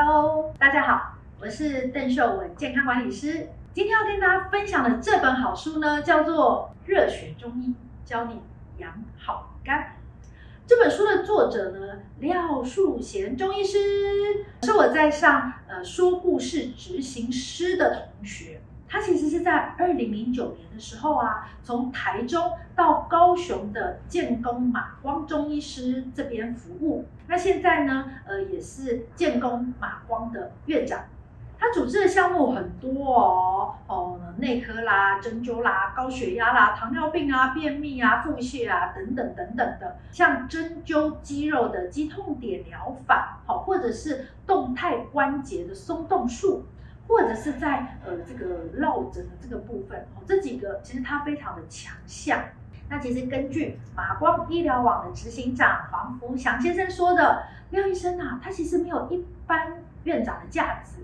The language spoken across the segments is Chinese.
Hello，大家好，我是邓秀文健康管理师。今天要跟大家分享的这本好书呢，叫做《热血中医教你养好肝》。这本书的作者呢，廖树贤中医师，是我在上呃说故事执行师的同学。他其实是在二零零九年的时候啊，从台中到高雄的建功马光中医师这边服务。那现在呢，呃，也是建功马光的院长。他主治的项目很多哦，哦，内科啦、针灸啦、高血压啦、糖尿病啊、便秘啊、腹泻啊等等等等的。像针灸肌肉的肌痛点疗法，好，或者是动态关节的松动术。或者是在呃这个落枕的这个部分哦，这几个其实它非常的强项。那其实根据马光医疗网的执行长黄福祥先生说的，廖医生啊，他其实没有一般院长的架子，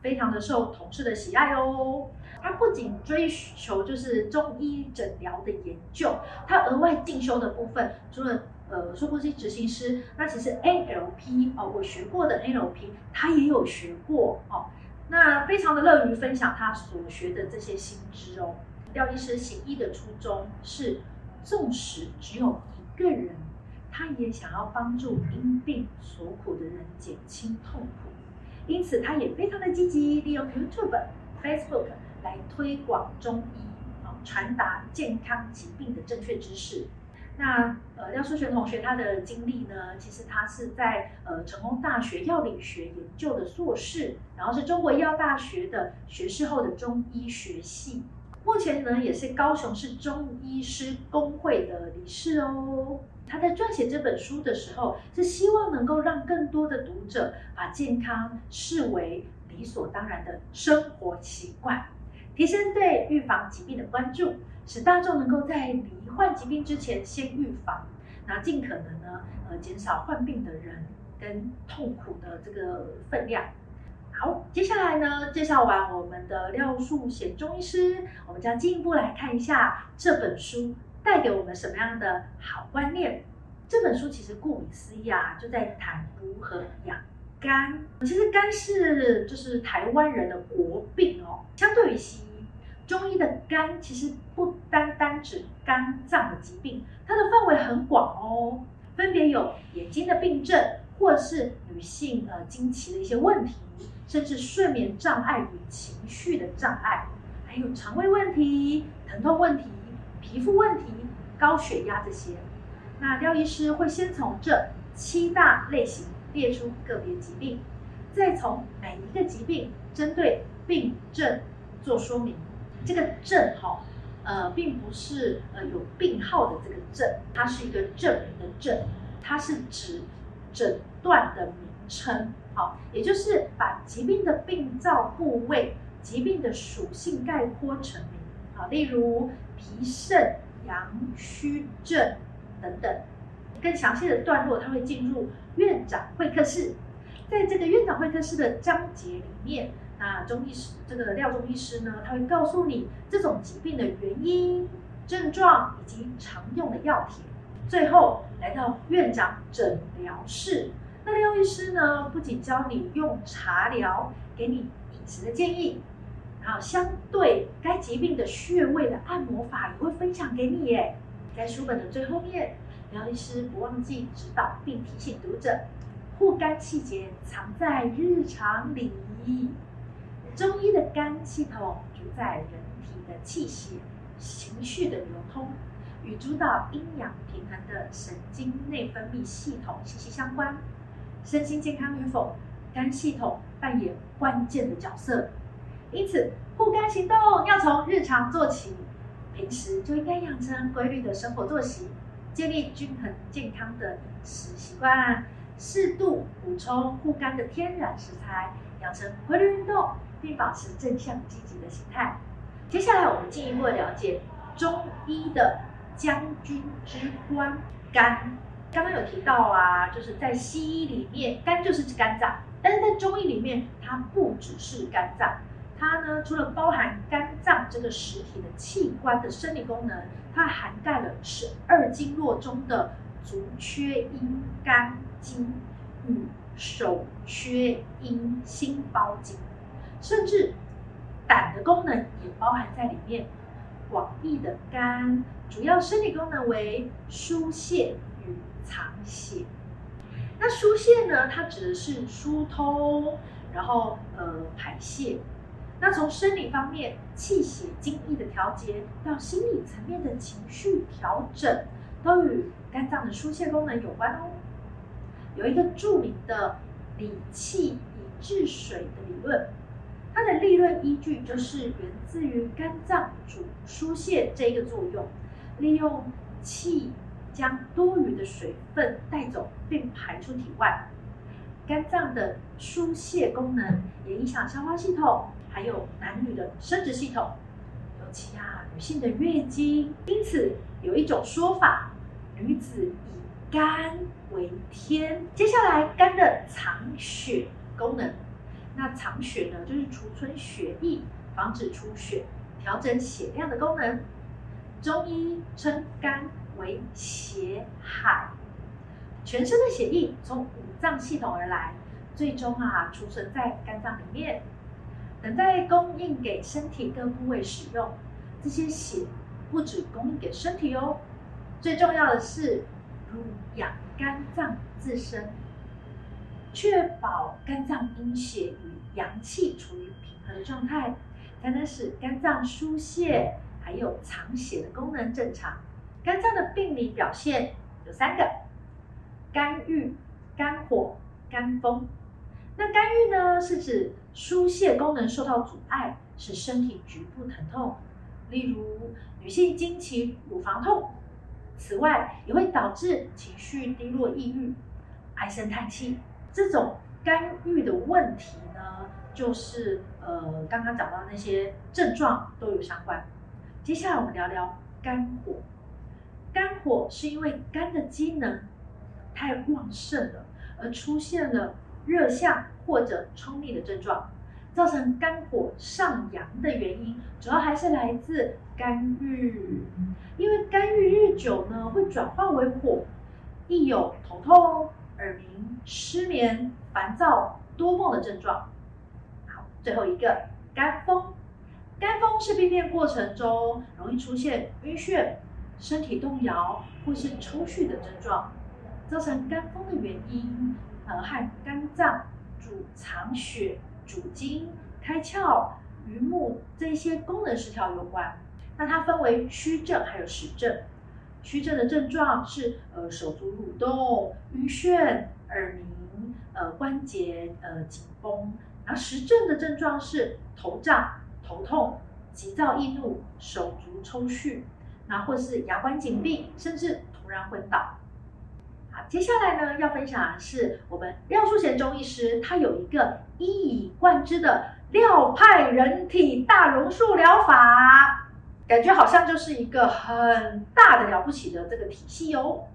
非常的受同事的喜爱哦。他不仅追求就是中医诊疗的研究，他额外进修的部分，除了呃说过是执行师，那其实 NLP 哦，我学过的 NLP，他也有学过哦。那非常的乐于分享他所学的这些新知哦。廖医师行医的初衷是，纵使只有一个人，他也想要帮助因病所苦的人减轻痛苦，因此他也非常的积极，利用 YouTube、Facebook 来推广中医，啊，传达健康疾病的正确知识。那呃，廖淑璇同学他的经历呢，其实他是在呃成功大学药理学研究的硕士，然后是中国医药大学的学士后的中医学系，目前呢也是高雄市中医师工会的理事哦。他在撰写这本书的时候，是希望能够让更多的读者把健康视为理所当然的生活习惯，提升对预防疾病的关注。使大众能够在罹患疾病之前先预防，那尽可能呢，呃，减少患病的人跟痛苦的这个分量。好，接下来呢，介绍完我们的廖树贤中医师，我们将进一步来看一下这本书带给我们什么样的好观念。这本书其实顾名思义啊，就在谈如何养肝。其实肝是就是台湾人的国病哦，相对于西医。中医的肝其实不单单指肝脏的疾病，它的范围很广哦，分别有眼睛的病症，或是女性呃经期的一些问题，甚至睡眠障碍与情绪的障碍，还有肠胃问题、疼痛问题、皮肤问题、高血压这些。那廖医师会先从这七大类型列出个别疾病，再从每一个疾病针对病症做说明。这个症哈，呃，并不是呃有病号的这个症，它是一个证明的证，它是指诊断的名称，好，也就是把疾病的病灶部位、疾病的属性概括成名，好，例如脾肾阳虚症等等，更详细的段落，它会进入院长会客室，在这个院长会客室的章节里面。那中医师这个廖中医师呢，他会告诉你这种疾病的原因、症状以及常用的药帖。最后来到院长诊疗室，那廖医师呢，不仅教你用茶疗，给你饮食的建议，然后相对该疾病的穴位的按摩法也会分享给你耶。在书本的最后面，廖医师不忘记指导并提醒读者，护肝气节藏在日常里。中医的肝系统主宰人体的气血、情绪的流通，与主导阴阳平衡的神经内分泌系统息息相关。身心健康与否，肝系统扮演关键的角色。因此，护肝行动要从日常做起，平时就应该养成规律的生活作息，建立均衡健康的饮食习惯，适度补充护肝的天然食材，养成规律运动。并保持正向积极的心态。接下来，我们进一步了解中医的将军之官肝。刚刚有提到啊，就是在西医里面，肝就是肝脏；但是在中医里面，它不只是肝脏，它呢除了包含肝脏这个实体的器官的生理功能，它涵盖了十二经络中的足厥阴肝经与手缺阴心包经，甚至胆的功能也包含在里面。广义的肝，主要生理功能为疏泄与藏血。那疏泄呢？它指的是疏通，然后呃排泄。那从生理方面，气血津液的调节，到心理层面的情绪调整，都与肝脏的疏泄功能有关哦。有一个著名的理气以治水的理论，它的利润依据就是源自于肝脏主疏泄这一个作用，利用气。将多余的水分带走并排出体外，肝脏的疏泄功能也影响消化系统，还有男女的生殖系统，尤其啊女性的月经。因此有一种说法，女子以肝为天。接下来，肝的藏血功能，那藏血呢，就是储存血液，防止出血，调整血量的功能。中医称肝。为血海，全身的血液从五脏系统而来，最终啊储存在肝脏里面，等待供应给身体各部位使用。这些血不止供应给身体哦，最重要的是濡养肝脏自身，确保肝脏阴血与阳气处于平衡的状态，才能使肝脏疏泄还有藏血的功能正常。肝脏的病理表现有三个：肝郁、肝火、肝风。那肝郁呢，是指疏泄功能受到阻碍，使身体局部疼痛，例如女性经期、乳房痛。此外，也会导致情绪低落、抑郁、唉声叹气。这种肝郁的问题呢，就是呃，刚刚讲到那些症状都有相关。接下来我们聊聊肝火。肝火是因为肝的机能太旺盛了，而出现了热象或者冲逆的症状，造成肝火上扬的原因，主要还是来自肝郁。因为肝郁日久呢，会转化为火，易有头痛、耳鸣、失眠、烦躁、多梦的症状。好，最后一个肝风，肝风是病变过程中容易出现晕眩。身体动摇或是抽搐的症状，造成肝风的原因，呃，和肝脏主藏血、主筋、开窍、于目这些功能失调有关。那它分为虚症还有实症。虚症的症状是呃手足蠕动、晕眩、耳鸣、呃关节呃紧绷。然后实症的症状是头胀、头痛、急躁易怒、手足抽搐。那或是牙关紧闭，甚至突然昏倒。好，接下来呢，要分享的是我们廖淑贤中医师，他有一个一以贯之的廖派人体大榕树疗法，感觉好像就是一个很大的了不起的这个体系哦。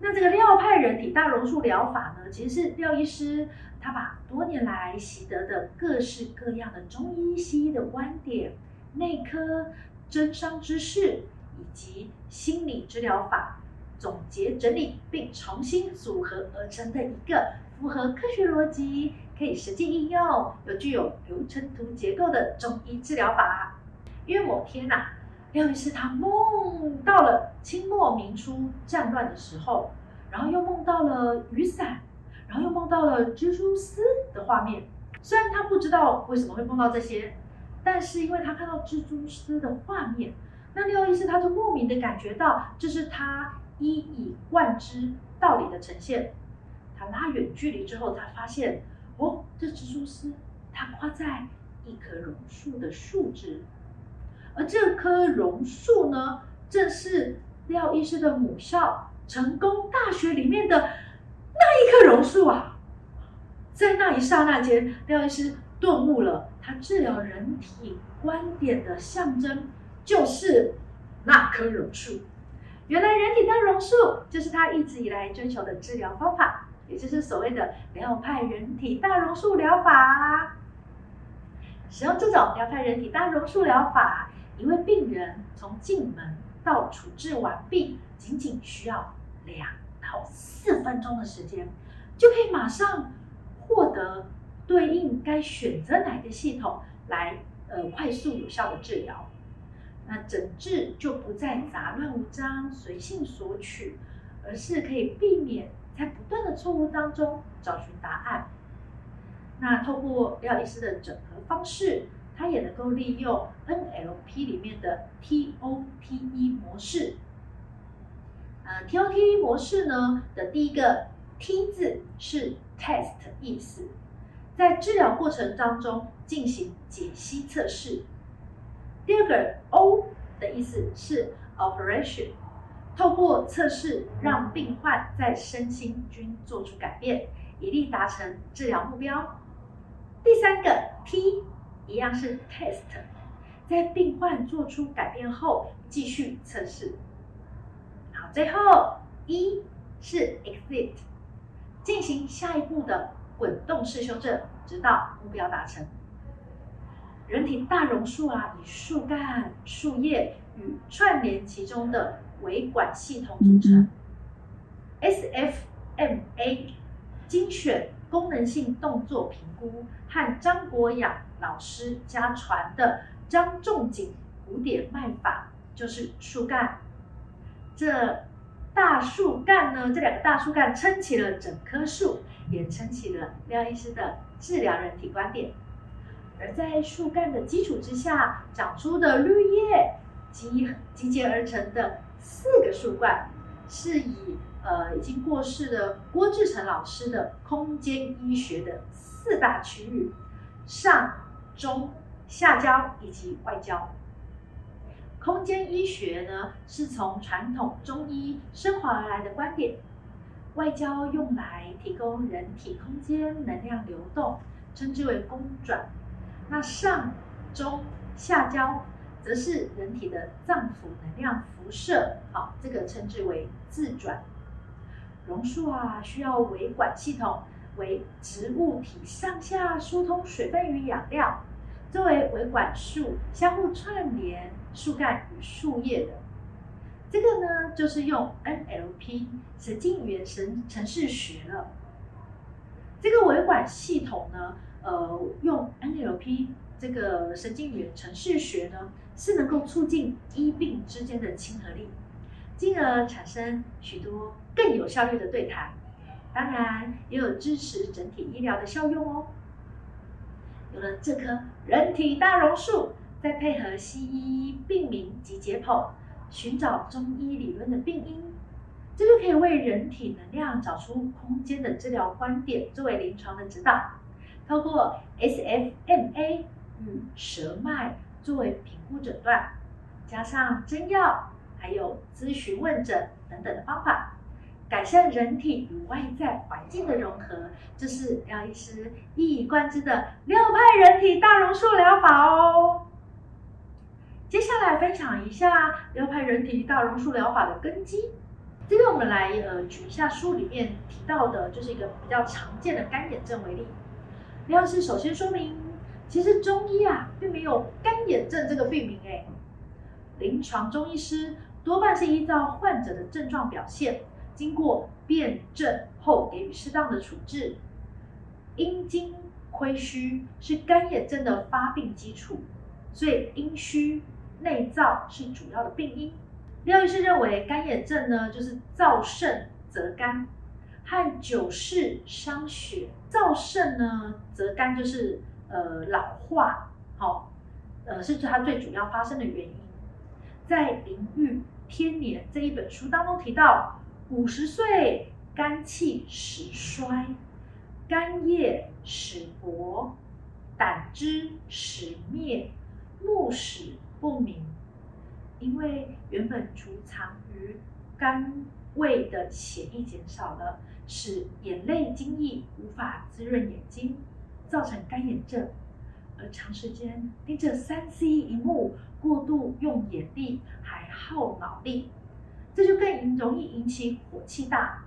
那这个廖派人体大榕树疗法呢，其实是廖医师他把多年来习得的各式各样的中医西医的观点、内科征商知识。以及心理治疗法总结整理并重新组合而成的一个符合科学逻辑、可以实际应用、又具有流程图结构的中医治疗法。因为某天呐、廖医师他梦到了清末民初战乱的时候，然后又梦到了雨伞，然后又梦到了蜘蛛丝的画面。虽然他不知道为什么会梦到这些，但是因为他看到蜘蛛丝的画面。那廖医师他就莫名的感觉到，这是他一以贯之道理的呈现。他拉远距离之后，他发现，哦，这蜘蛛丝它挂在一棵榕树的树枝，而这棵榕树呢，正是廖医师的母校成功大学里面的那一棵榕树啊！在那一刹那间，廖医师顿悟了他治疗人体观点的象征。就是那棵榕树，原来人体大榕树就是他一直以来追求的治疗方法，也就是所谓的廖派人体大榕树疗法。使用这种廖派人体大榕树疗法，一位病人从进门到处置完毕，仅仅需要两到四分钟的时间，就可以马上获得对应该选择哪个系统来呃快速有效的治疗。那诊治就不再杂乱无章、随性索取，而是可以避免在不断的错误当中找寻答案。那透过廖医师的整合方式，它也能够利用 NLP 里面的 TOTE 模式。呃，TOTE 模式呢的第一个 T 字是 test 意思，在治疗过程当中进行解析测试。第二个 O 的意思是 operation，透过测试让病患在身心均做出改变，以利达成治疗目标。第三个 T 一样是 test，在病患做出改变后继续测试。好，最后一是 exit，进行下一步的滚动式修正，直到目标达成。人体大榕树啊，以树干、树叶与串联其中的维管系统组成。SFMA 精选。功能性动作评估和张国阳老师家传的张仲景古典脉法，就是树干。这大树干呢，这两个大树干撑起了整棵树，也撑起了廖医师的治疗人体观点。而在树干的基础之下长出的绿叶，集集结而成的四个树冠，是以。呃，已经过世的郭志成老师的空间医学的四大区域：上、中、下焦以及外焦。空间医学呢，是从传统中医升华而来的观点。外焦用来提供人体空间能量流动，称之为公转。那上、中、下焦，则是人体的脏腑能量辐射，好，这个称之为自转。榕树啊，需要维管系统为植物体上下疏通水分与养料，作为维管束相互串联树干与树叶的。这个呢，就是用 NLP 神经语言神程式学了。这个维管系统呢，呃，用 NLP 这个神经语言程式学呢，是能够促进医病之间的亲和力。进而产生许多更有效率的对谈，当然也有支持整体医疗的效用哦。有了这棵人体大榕树，再配合西医病名及解剖，寻找中医理论的病因，这就可以为人体能量找出空间的治疗观点，作为临床的指导。透过 SFMA 与舌脉作为评估诊断，加上针药。还有咨询问诊等等的方法，改善人体与外在环境的融合，这是廖医师一以贯之的六派人体大榕树疗法哦。接下来分享一下六派人体大榕树疗法的根基。这个我们来呃举一下书里面提到的，就是一个比较常见的干眼症为例。廖医师首先说明，其实中医啊并没有干眼症这个病名诶，临床中医师。多半是依照患者的症状表现，经过辨证后给予适当的处置。阴经亏虚是干眼症的发病基础，所以阴虚内燥是主要的病因。廖医师认为，干眼症呢就是燥盛则干，和久视伤血。燥盛呢则干就是呃老化，好、哦，呃是它最主要发生的原因。在《灵喻天年》这一本书当中提到，五十岁肝气始衰，肝叶始薄，胆汁始灭，目始不明。因为原本储藏于肝胃的血液减少了，使眼泪津液无法滋润眼睛，造成干眼症。而长时间盯着三 C 一幕，过度用眼力还耗脑力，这就更容易引起火气大，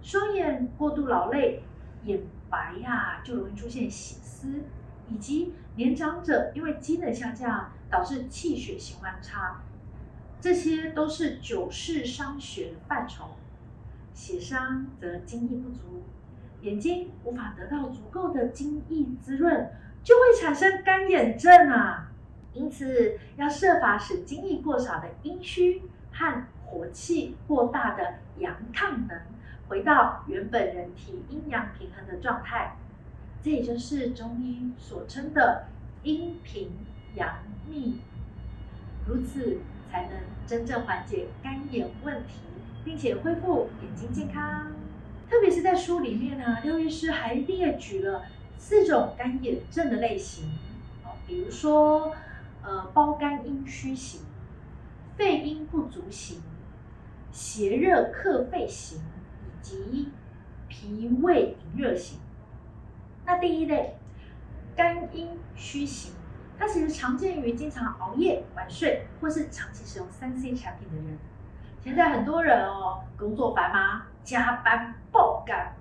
双眼过度劳累，眼白呀就容易出现血丝，以及年长者因为机能下降导致气血循环差，这些都是久视伤血的范畴。血伤则精液不足，眼睛无法得到足够的精液滋润，就会产生干眼症啊。因此，要设法使精液过少的阴虚和火气过大的阳亢能回到原本人体阴阳平衡的状态。这也就是中医所称的阴平阳秘，如此才能真正缓解干眼问题，并且恢复眼睛健康。特别是在书里面呢，廖医师还列举了四种干眼症的类型，哦比如说，呃，包肝阴虚型、肺阴不足型、邪热克肺型以及脾胃热型。那第一类，肝阴虚型，它其实常见于经常熬夜、晚睡或是长期使用三 C 产品的人。现在很多人哦，工作繁忙，加班爆肝，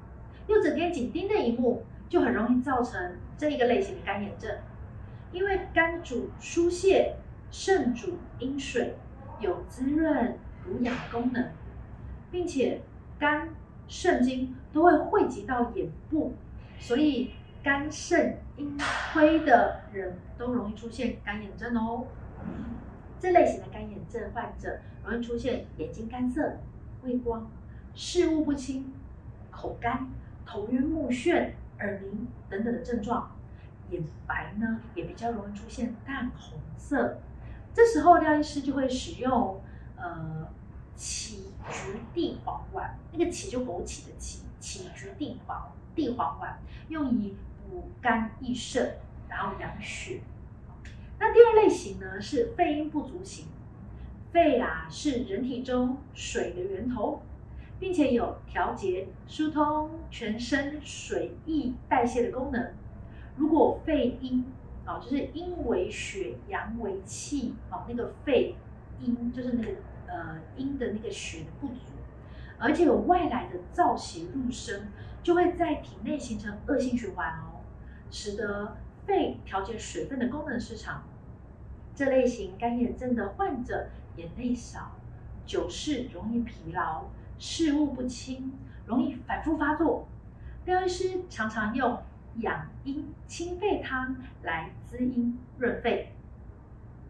又整天紧盯着荧幕，就很容易造成这一个类型的干眼症。因为肝主疏泄，肾主阴水，有滋润、补养功能，并且肝肾经都会汇集到眼部。所以肝肾阴亏的人都容易出现干眼症哦。这类型的干眼症患者容易出现眼睛干涩、畏光、视物不清、口干、头晕目眩、耳鸣等等的症状。眼白呢也比较容易出现淡红色。这时候廖医师就会使用呃杞菊地黄丸，那个杞就枸杞的杞，杞菊地黄。地黄丸用以补肝益肾，然后养血。那第二类型呢是肺阴不足型，肺啊是人体中水的源头，并且有调节、疏通全身水液代谢的功能。如果肺阴啊，就是阴为血，阳为气啊，那个肺阴就是那个呃阴的那个血不足，而且有外来的燥邪入身。就会在体内形成恶性循环哦，使得肺调节水分的功能失常。这类型干眼症的患者眼泪少，久视容易疲劳，视物不清，容易反复发作。廖医师常常用养阴清肺汤来滋阴润肺。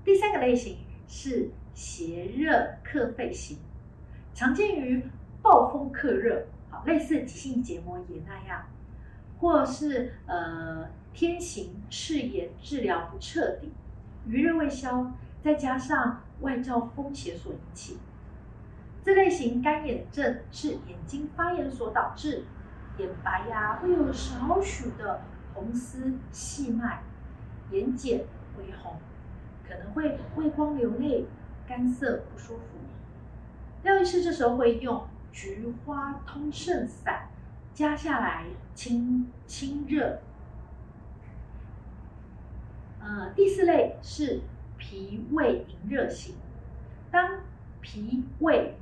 第三个类型是邪热克肺型，常见于暴风克热。好类似急性结膜炎那样，或是呃天行赤炎治疗不彻底，余热未消，再加上外罩风邪所引起。这类型干眼症是眼睛发炎所导致，眼白呀会有少许的红丝细脉，眼睑微红，可能会畏光流泪，干涩不舒服。廖医师这时候会用。菊花通圣散加下来清清热。呃，第四类是脾胃营热型。当脾胃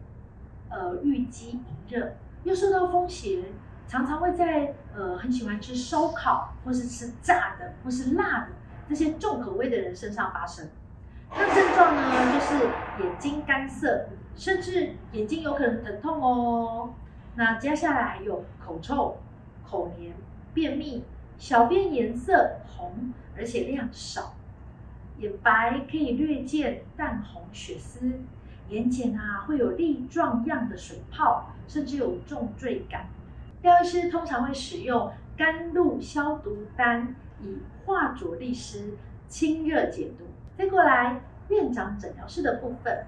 呃郁积营热，又受到风邪，常常会在呃很喜欢吃烧烤或是吃炸的或是辣的这些重口味的人身上发生。那症状呢，就是眼睛干涩。甚至眼睛有可能疼痛哦。那接下来还有口臭、口黏、便秘、小便颜色红而且量少，眼白可以略见淡红血丝，眼睑啊会有粒状样的水泡，甚至有重坠感。廖医师通常会使用甘露消毒丹，以化浊利湿、清热解毒。再过来院长诊疗室的部分。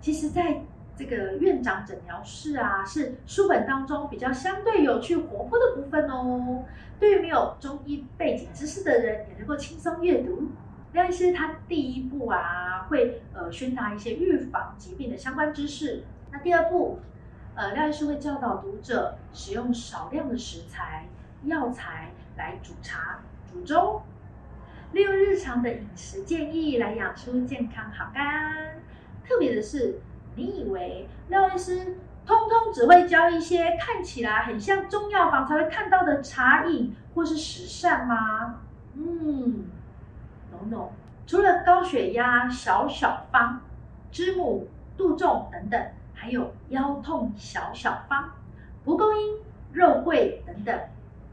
其实，在这个院长诊疗室啊，是书本当中比较相对有趣活泼的部分哦。对于没有中医背景知识的人，也能够轻松阅读。但是他第一步啊，会呃宣达一些预防疾病的相关知识。那第二步，呃，廖医师会教导读者使用少量的食材、药材来煮茶、煮粥，利用日常的饮食建议来养出健康好肝。特别的是，你以为廖医师通通只会教一些看起来很像中药房才会看到的茶饮或是食膳吗？嗯，no no，除了高血压小小方、知母杜仲等等，还有腰痛小小方、蒲公英、肉桂等等，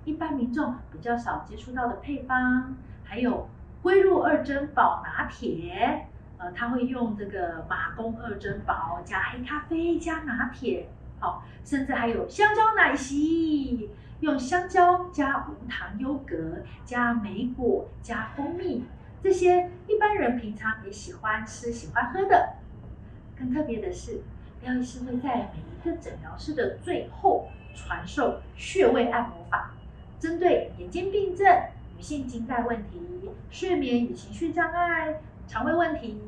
一般民众比较少接触到的配方，还有龟鹿二珍宝拿铁，呃，他会用这个马公二珍宝加黑咖啡加拿铁，好，甚至还有香蕉奶昔，用香蕉加无糖优格加莓果加蜂蜜，这些一般人平常也喜欢吃喜欢喝的。更特别的是，廖医师会在每一个诊疗室的最后传授穴位按摩法，针对眼睛病症、女性经带问题、睡眠与情绪障碍、肠胃问题、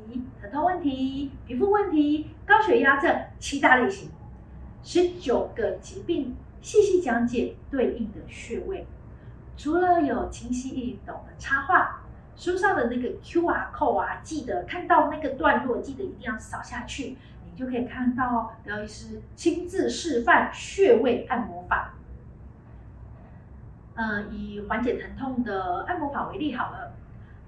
疼痛问题、皮肤问题、高血压症七大类型，十九个疾病细细讲解对应的穴位。除了有清晰易懂的插画，书上的那个 QR 码啊，记得看到那个段落，记得一定要扫下去。你就可以看到廖医师亲自示范穴位按摩法。呃，以缓解疼痛的按摩法为例好了，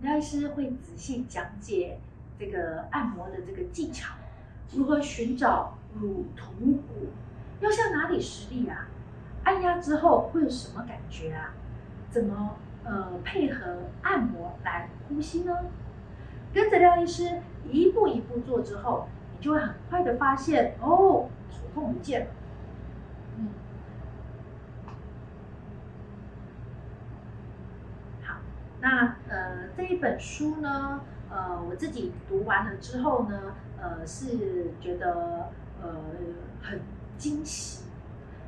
廖医师会仔细讲解这个按摩的这个技巧，如何寻找乳突骨，要向哪里施力啊？按压之后会有什么感觉啊？怎么呃配合按摩来呼吸呢？跟着廖医师一步一步做之后。你就会很快的发现哦，头痛不见了。嗯，好，那呃这一本书呢，呃我自己读完了之后呢，呃是觉得呃很惊喜，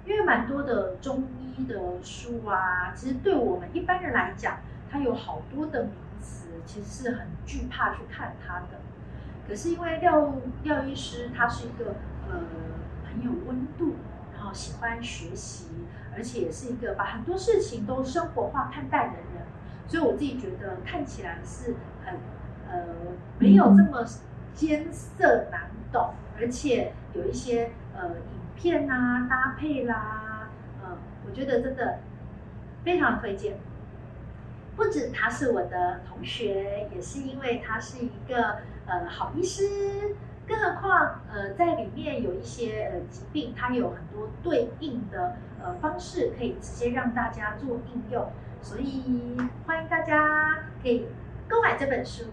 因为蛮多的中医的书啊，其实对我们一般人来讲，它有好多的名词，其实是很惧怕去看它的。可是因为廖廖医师他是一个呃很有温度，然后喜欢学习，而且也是一个把很多事情都生活化看待的人，所以我自己觉得看起来是很呃没有这么艰涩难懂，而且有一些呃影片啊搭配啦，呃我觉得真的非常推荐。不止他是我的同学，也是因为他是一个。呃，好医师，更何况呃，在里面有一些呃疾病，它有很多对应的呃方式，可以直接让大家做应用，所以欢迎大家可以购买这本书。